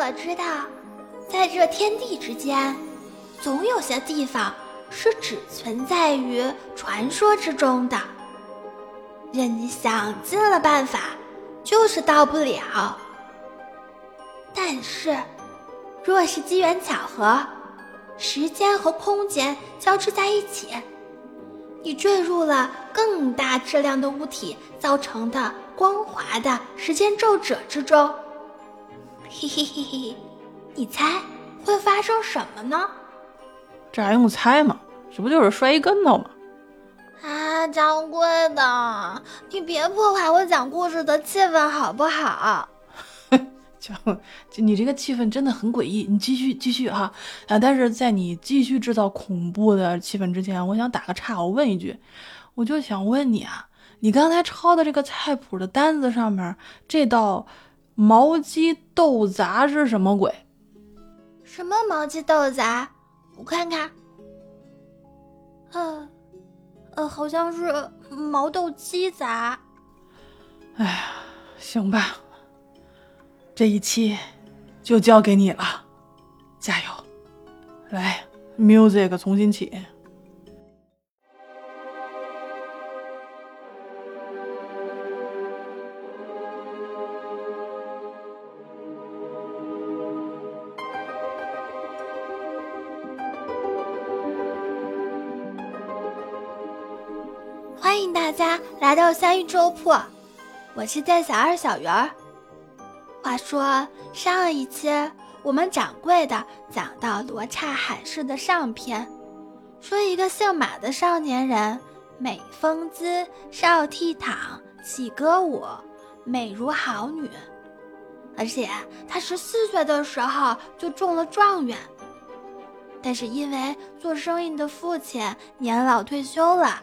你可知道，在这天地之间，总有些地方是只存在于传说之中的，任你想尽了办法，就是到不了。但是，若是机缘巧合，时间和空间交织在一起，你坠入了更大质量的物体造成的光滑的时间皱褶之中。嘿嘿嘿嘿，你猜会发生什么呢？这还用猜吗？这不就是摔一跟头吗？啊，掌柜的，你别破坏我讲故事的气氛好不好？讲，你这个气氛真的很诡异。你继续继续哈啊！但是在你继续制造恐怖的气氛之前，我想打个岔，我问一句，我就想问你啊，你刚才抄的这个菜谱的单子上面这道毛鸡豆杂是什么鬼？什么毛鸡豆杂？我看看，呃，呃，好像是毛豆鸡杂。哎呀，行吧。这一期就交给你了，加油！来，music 重新起。来到三鱼粥铺，我是店小二小鱼儿。话说上一期我们掌柜的讲到罗刹海市的上篇，说一个姓马的少年人，美风姿，少倜傥，喜歌舞，美如好女，而且他十四岁的时候就中了状元。但是因为做生意的父亲年老退休了，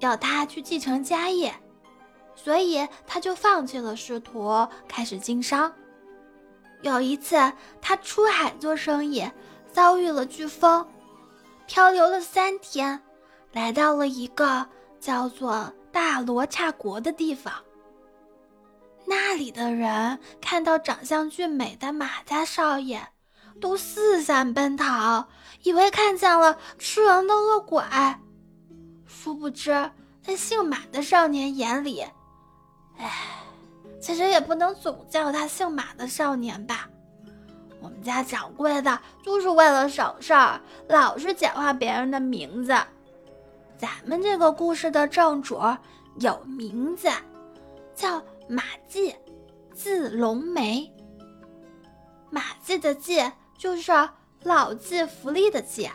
要他去继承家业。所以他就放弃了仕途，开始经商。有一次，他出海做生意，遭遇了飓风，漂流了三天，来到了一个叫做大罗刹国的地方。那里的人看到长相俊美的马家少爷，都四散奔逃，以为看见了吃人的恶鬼。殊不知，在姓马的少年眼里，唉，其实也不能总叫他姓马的少年吧。我们家掌柜的就是为了省事儿，老是简化别人的名字。咱们这个故事的正主有名字，叫马季，字龙梅。马季的季就是老骥伏枥的季。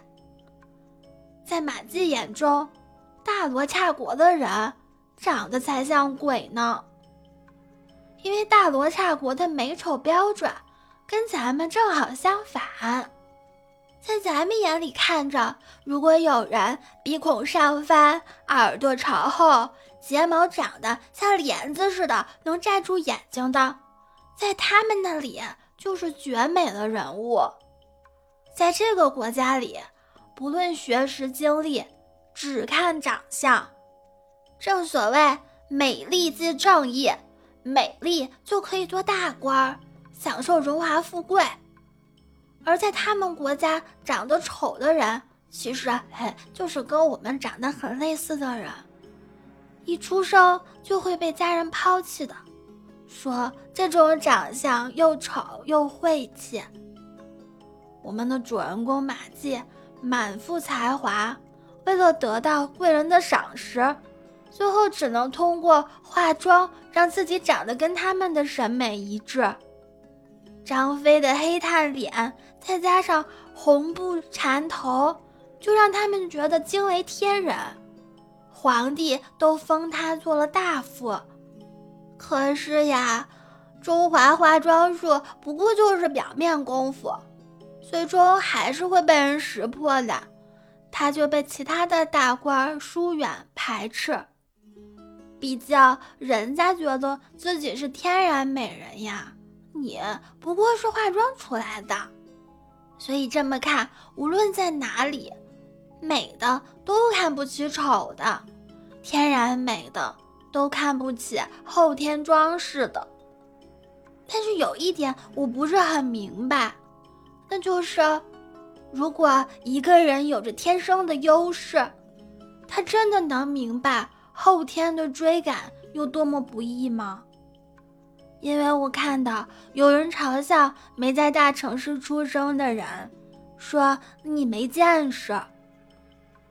在马季眼中，大罗刹国的人长得才像鬼呢。因为大罗刹国的美丑标准跟咱们正好相反，在咱们眼里看着，如果有人鼻孔上翻、耳朵朝后、睫毛长得像帘子似的能盖住眼睛的，在他们那里就是绝美的人物。在这个国家里，不论学识经历，只看长相。正所谓美丽即正义。美丽就可以做大官儿，享受荣华富贵；而在他们国家，长得丑的人，其实嘿，就是跟我们长得很类似的人，一出生就会被家人抛弃的。说这种长相又丑又晦气。我们的主人公马季满腹才华，为了得到贵人的赏识。最后只能通过化妆让自己长得跟他们的审美一致。张飞的黑炭脸，再加上红布缠头，就让他们觉得惊为天人。皇帝都封他做了大夫。可是呀，中华化妆术不过就是表面功夫，最终还是会被人识破的。他就被其他的大官疏远排斥。毕竟人家觉得自己是天然美人呀，你不过是化妆出来的，所以这么看，无论在哪里，美的都看不起丑的，天然美的都看不起后天装饰的。但是有一点我不是很明白，那就是，如果一个人有着天生的优势，他真的能明白后天的追赶有多么不易吗？因为我看到有人嘲笑没在大城市出生的人，说你没见识；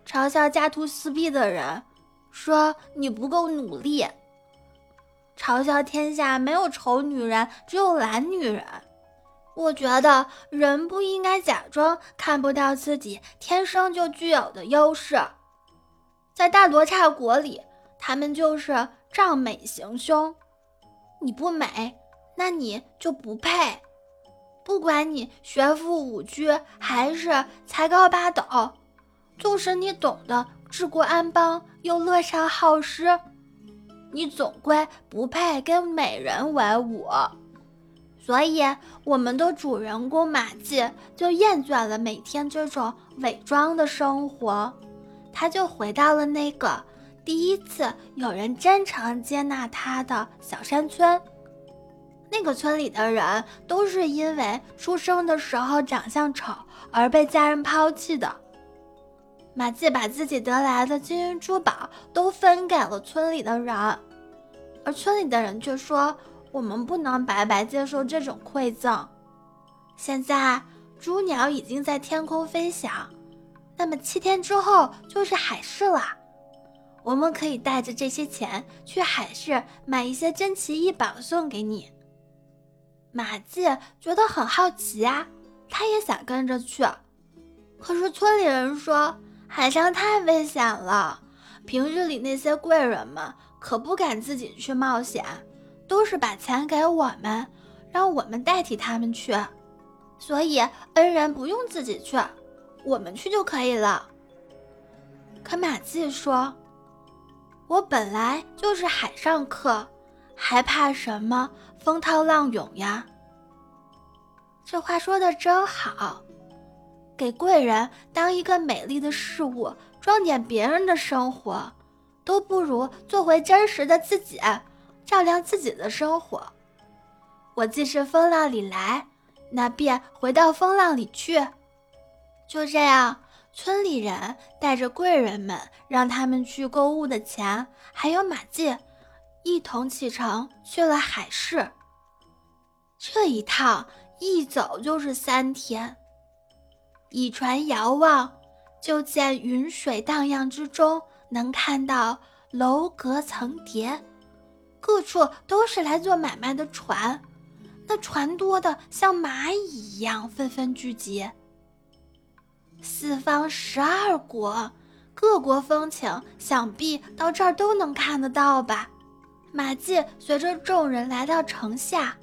嘲笑家徒四壁的人，说你不够努力。嘲笑天下没有丑女人，只有懒女人。我觉得人不应该假装看不到自己天生就具有的优势。在大罗刹国里，他们就是仗美行凶。你不美，那你就不配。不管你学富五车还是才高八斗，纵使你懂得治国安邦又乐善好施。你总归不配跟美人为伍，所以我们的主人公马季就厌倦了每天这种伪装的生活，他就回到了那个第一次有人真诚接纳他的小山村。那个村里的人都是因为出生的时候长相丑而被家人抛弃的。马季把自己得来的金银珠宝都分给了村里的人，而村里的人却说：“我们不能白白接受这种馈赠。”现在猪鸟已经在天空飞翔，那么七天之后就是海市了。我们可以带着这些钱去海市买一些珍奇异宝送给你。马季觉得很好奇啊，他也想跟着去，可是村里人说。海上太危险了，平日里那些贵人们可不敢自己去冒险，都是把钱给我们，让我们代替他们去。所以恩人不用自己去，我们去就可以了。可马季说：“我本来就是海上客，还怕什么风涛浪涌呀？”这话说的真好。给贵人当一个美丽的事物，装点别人的生活，都不如做回真实的自己，照亮自己的生活。我既是风浪里来，那便回到风浪里去。就这样，村里人带着贵人们让他们去购物的钱，还有马厩，一同启程去了海市。这一趟一走就是三天。以船遥望，就见云水荡漾之中，能看到楼阁层叠，各处都是来做买卖的船，那船多的像蚂蚁一样纷纷聚集。四方十二国，各国风情，想必到这儿都能看得到吧？马季随着众人来到城下，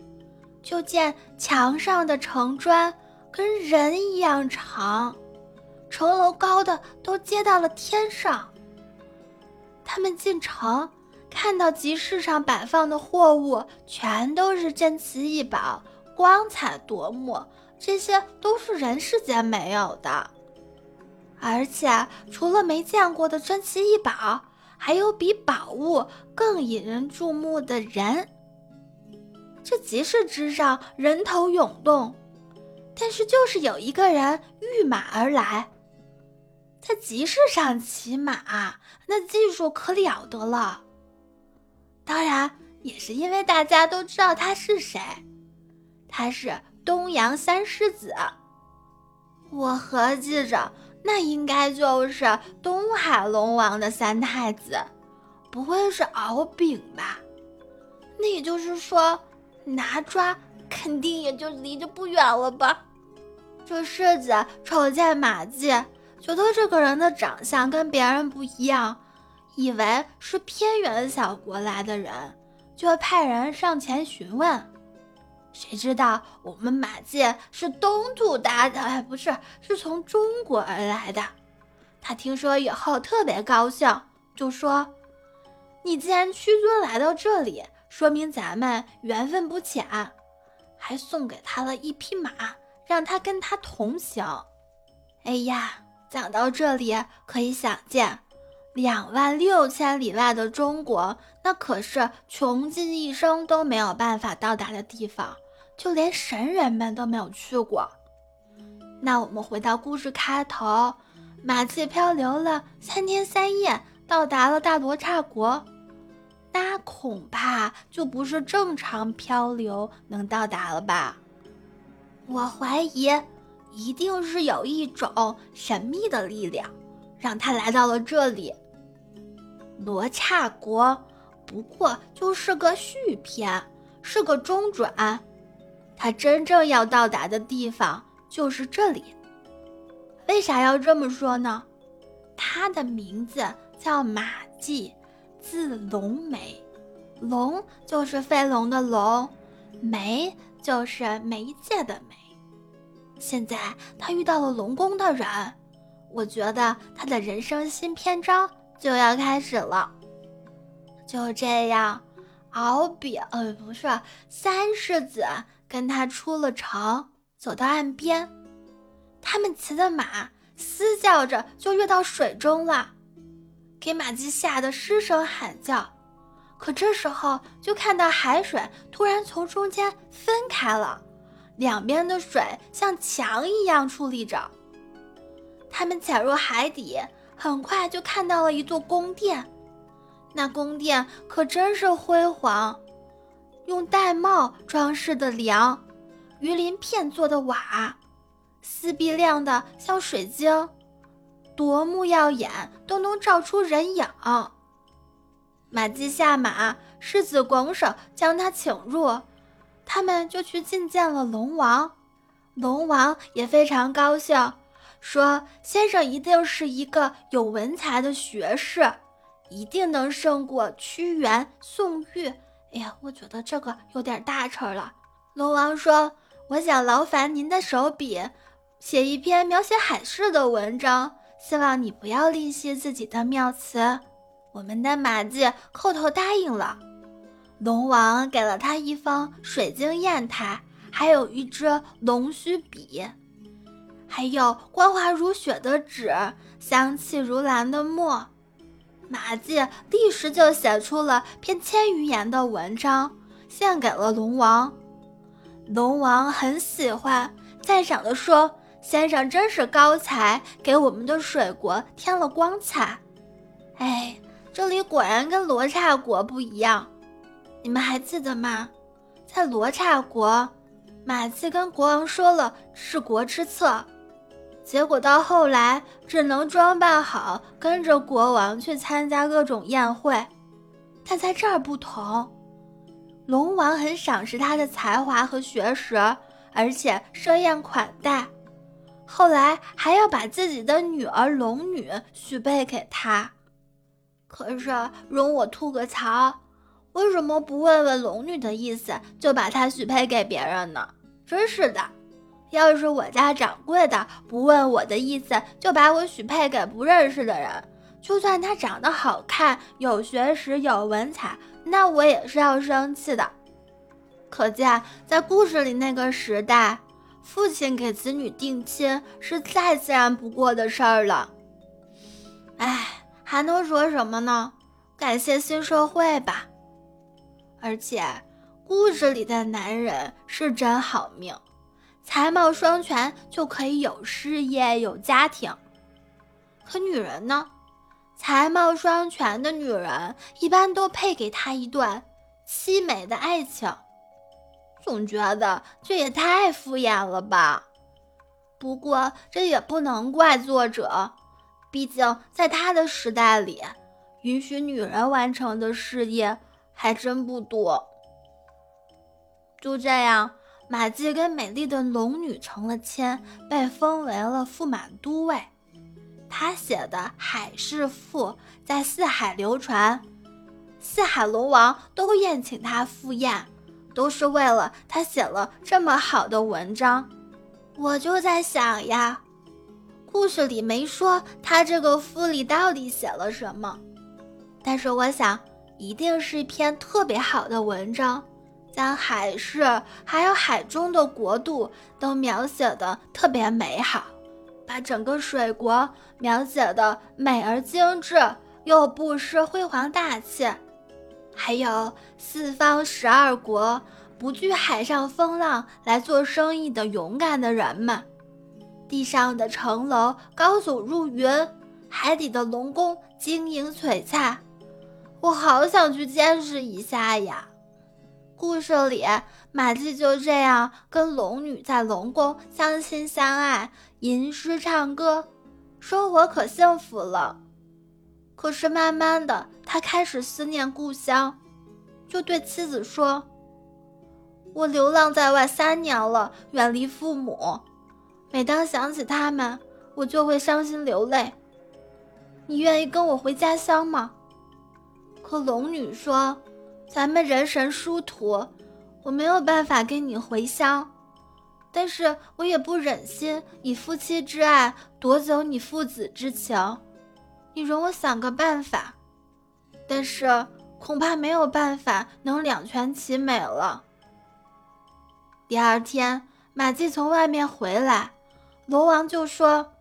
就见墙上的城砖。跟人一样长，城楼高的都接到了天上。他们进城，看到集市上摆放的货物全都是珍奇异宝，光彩夺目。这些都是人世间没有的，而且除了没见过的珍奇异宝，还有比宝物更引人注目的人。这集市之上，人头涌动。但是，就是有一个人御马而来，在集市上骑马，那技术可了得了。当然，也是因为大家都知道他是谁，他是东阳三狮子。我合计着，那应该就是东海龙王的三太子，不会是敖丙吧？那也就是说，拿抓肯定也就离着不远了吧？这世子瞅见马季，觉得这个人的长相跟别人不一样，以为是偏远小国来的人，就派人上前询问。谁知道我们马季是东土大的，不是，是从中国而来的。他听说以后特别高兴，就说：“你既然屈尊来到这里，说明咱们缘分不浅。”还送给他了一匹马。让他跟他同行。哎呀，讲到这里，可以想见，两万六千里外的中国，那可是穷尽一生都没有办法到达的地方。就连神人们都没有去过。那我们回到故事开头，马季漂流了三天三夜，到达了大罗刹国。那恐怕就不是正常漂流能到达了吧？我怀疑，一定是有一种神秘的力量，让他来到了这里。罗刹国不过就是个续篇，是个中转，他真正要到达的地方就是这里。为啥要这么说呢？他的名字叫马季。字龙梅，龙就是飞龙的龙，媒就是媒介的媒。现在他遇到了龙宫的人，我觉得他的人生新篇章就要开始了。就这样，敖丙呃不是三世子跟他出了城，走到岸边，他们骑的马嘶叫着就跃到水中了。给马季吓得失声喊叫，可这时候就看到海水突然从中间分开了，两边的水像墙一样矗立着。他们潜入海底，很快就看到了一座宫殿，那宫殿可真是辉煌，用玳瑁装饰的梁，鱼鳞片做的瓦，四壁亮的像水晶。夺目耀眼，都能照出人影。马季下马，世子拱手将他请入，他们就去觐见了龙王。龙王也非常高兴，说：“先生一定是一个有文才的学士，一定能胜过屈原、宋玉。”哎呀，我觉得这个有点大成了。龙王说：“我想劳烦您的手笔，写一篇描写海市的文章。”希望你不要吝惜自己的妙词。我们的马季叩头答应了。龙王给了他一方水晶砚台，还有一支龙须笔，还有光滑如雪的纸，香气如兰的墨。马季立时就写出了篇千余言的文章，献给了龙王。龙王很喜欢，赞赏地说。先生真是高才，给我们的水国添了光彩。哎，这里果然跟罗刹国不一样。你们还记得吗？在罗刹国，马季跟国王说了治国之策，结果到后来只能装扮好，跟着国王去参加各种宴会。但在这儿不同，龙王很赏识他的才华和学识，而且设宴款待。后来还要把自己的女儿龙女许配给他，可是容我吐个槽，为什么不问问龙女的意思就把她许配给别人呢？真是的，要是我家掌柜的不问我的意思就把我许配给不认识的人，就算他长得好看、有学识、有文采，那我也是要生气的。可见在故事里那个时代。父亲给子女定亲是再自然不过的事儿了。哎，还能说什么呢？感谢新社会吧。而且，故事里的男人是真好命，才貌双全就可以有事业有家庭。可女人呢？才貌双全的女人一般都配给他一段凄美的爱情。总觉得这也太敷衍了吧。不过这也不能怪作者，毕竟在他的时代里，允许女人完成的事业还真不多。就这样，马季跟美丽的龙女成了亲，被封为了驸马都尉。他写的《海市赋》在四海流传，四海龙王都宴请他赴宴。都是为了他写了这么好的文章，我就在想呀，故事里没说他这个赋里到底写了什么，但是我想一定是一篇特别好的文章，将海市还有海中的国度都描写的特别美好，把整个水国描写的美而精致，又不失辉煌大气。还有四方十二国不惧海上风浪来做生意的勇敢的人们。地上的城楼高耸入云，海底的龙宫晶莹璀璨。我好想去见识一下呀！故事里，马季就这样跟龙女在龙宫相亲相爱，吟诗唱歌，生活可幸福了。可是慢慢的，他开始思念故乡，就对妻子说：“我流浪在外三年了，远离父母，每当想起他们，我就会伤心流泪。你愿意跟我回家乡吗？”可龙女说：“咱们人神殊途，我没有办法跟你回乡，但是我也不忍心以夫妻之爱夺走你父子之情。你容我想个办法，但是恐怕没有办法能两全其美了。”第二天，马季从外面回来，龙王就说：“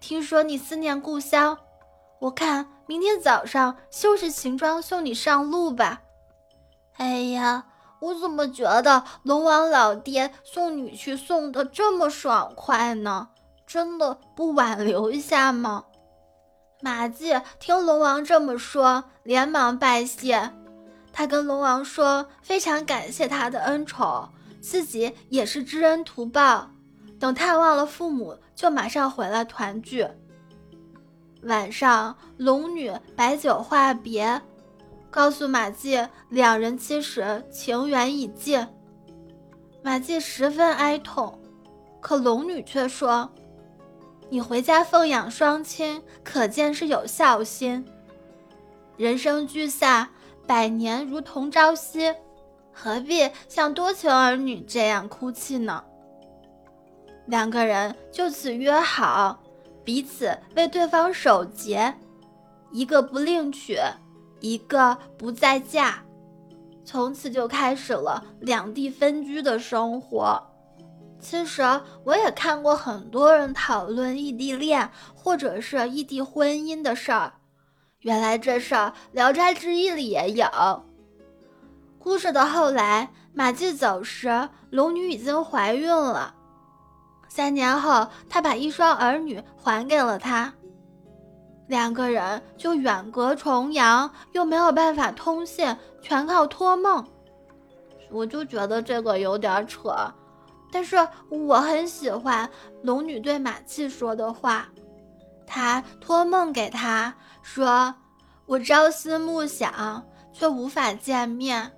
听说你思念故乡，我看。”明天早上收拾行装送你上路吧。哎呀，我怎么觉得龙王老爹送女婿送的这么爽快呢？真的不挽留一下吗？马季听龙王这么说，连忙拜谢。他跟龙王说，非常感谢他的恩宠，自己也是知恩图报。等探望了父母，就马上回来团聚。晚上，龙女摆酒话别，告诉马季两人其实情缘已尽。马季十分哀痛，可龙女却说：“你回家奉养双亲，可见是有孝心。人生聚散，百年如同朝夕，何必像多情儿女这样哭泣呢？”两个人就此约好。彼此为对方守节，一个不另娶，一个不再嫁，从此就开始了两地分居的生活。其实我也看过很多人讨论异地恋或者是异地婚姻的事儿，原来这事儿《聊斋志异》里也有。故事的后来，马季走时，龙女已经怀孕了。三年后，他把一双儿女还给了他。两个人就远隔重洋，又没有办法通信，全靠托梦。我就觉得这个有点扯，但是我很喜欢龙女对马季说的话。她托梦给他说：“我朝思暮想，却无法见面。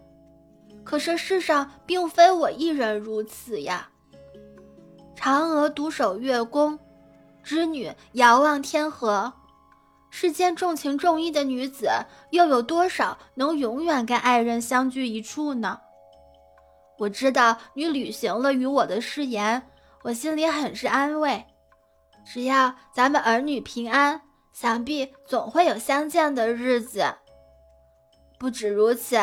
可是世上并非我一人如此呀。”嫦娥独守月宫，织女遥望天河。世间重情重义的女子，又有多少能永远跟爱人相聚一处呢？我知道你履行了与我的誓言，我心里很是安慰。只要咱们儿女平安，想必总会有相见的日子。不止如此，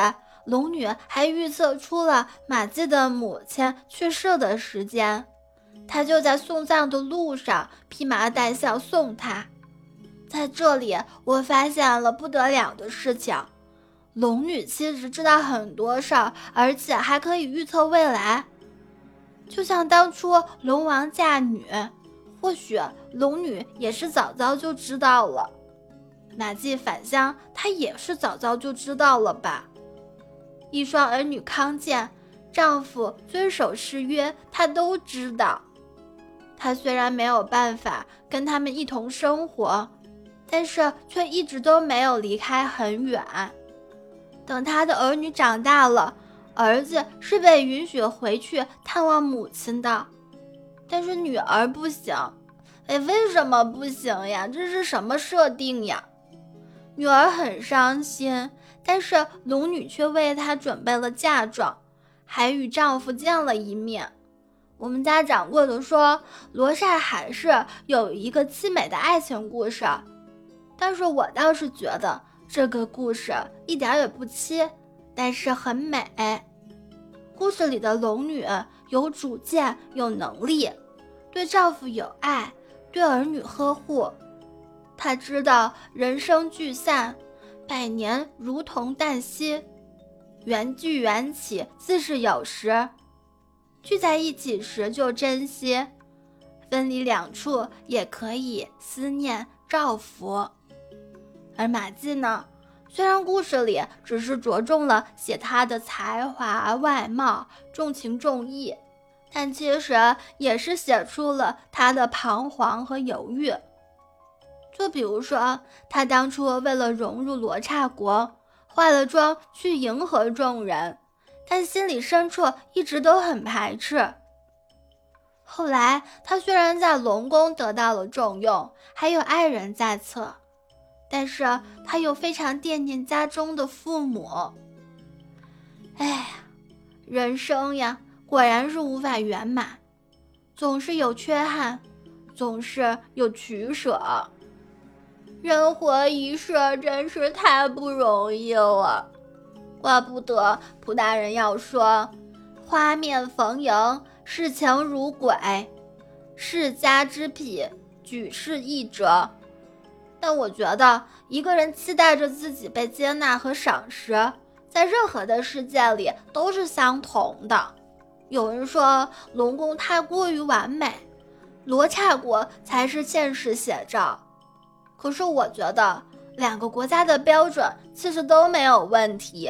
龙女还预测出了马季的母亲去世的时间。她就在送葬的路上披麻戴孝送他，在这里我发现了不得了的事情：龙女其实知道很多事儿，而且还可以预测未来。就像当初龙王嫁女，或许龙女也是早早就知道了。马季返乡，她也是早早就知道了吧？一双儿女康健，丈夫遵守誓约，她都知道。他虽然没有办法跟他们一同生活，但是却一直都没有离开很远。等他的儿女长大了，儿子是被允许回去探望母亲的，但是女儿不行。哎，为什么不行呀？这是什么设定呀？女儿很伤心，但是龙女却为她准备了嫁妆，还与丈夫见了一面。我们家掌柜的说，罗刹海市有一个凄美的爱情故事，但是我倒是觉得这个故事一点也不凄，但是很美。故事里的龙女有主见、有能力，对丈夫有爱，对儿女呵护。她知道人生聚散，百年如同旦夕，缘聚缘起自是有时，聚在一起时就珍惜，分离两处也可以思念照拂。而马季呢，虽然故事里只是着重了写他的才华外貌，重情重义，但其实也是写出了他的彷徨和犹豫。就比如说，他当初为了融入罗刹国。化了妆去迎合众人，但心里深处一直都很排斥。后来，他虽然在龙宫得到了重用，还有爱人在侧，但是他又非常惦念家中的父母。哎呀，人生呀，果然是无法圆满，总是有缺憾，总是有取舍。人活一世，真是太不容易了，怪不得蒲大人要说“花面逢迎，视情如鬼，世家之癖，举世异者”。但我觉得，一个人期待着自己被接纳和赏识，在任何的世界里都是相同的。有人说龙宫太过于完美，罗刹国才是现实写照。可是我觉得两个国家的标准其实都没有问题。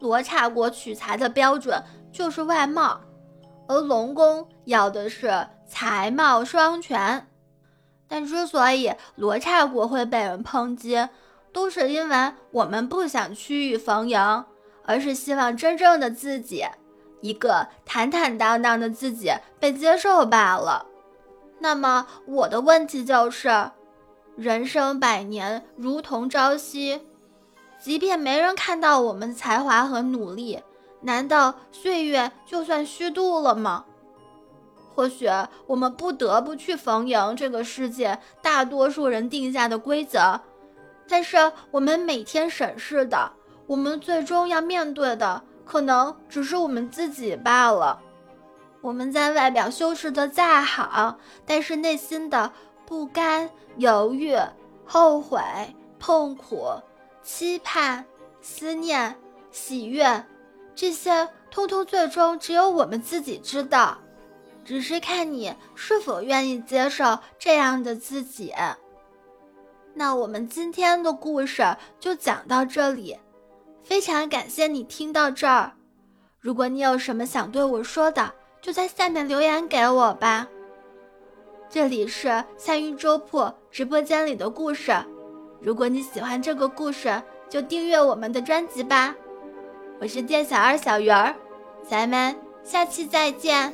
罗刹国取材的标准就是外貌，而龙宫要的是才貌双全。但之所以罗刹国会被人抨击，都是因为我们不想曲意逢迎，而是希望真正的自己，一个坦坦荡荡的自己被接受罢了。那么我的问题就是。人生百年如同朝夕，即便没人看到我们的才华和努力，难道岁月就算虚度了吗？或许我们不得不去逢迎这个世界大多数人定下的规则，但是我们每天审视的，我们最终要面对的，可能只是我们自己罢了。我们在外表修饰的再好，但是内心的。不甘、犹豫、后悔、痛苦、期盼、思念、喜悦，这些通通最终只有我们自己知道，只是看你是否愿意接受这样的自己。那我们今天的故事就讲到这里，非常感谢你听到这儿。如果你有什么想对我说的，就在下面留言给我吧。这里是三鱼粥铺直播间里的故事，如果你喜欢这个故事，就订阅我们的专辑吧。我是店小二小鱼儿，咱们下期再见。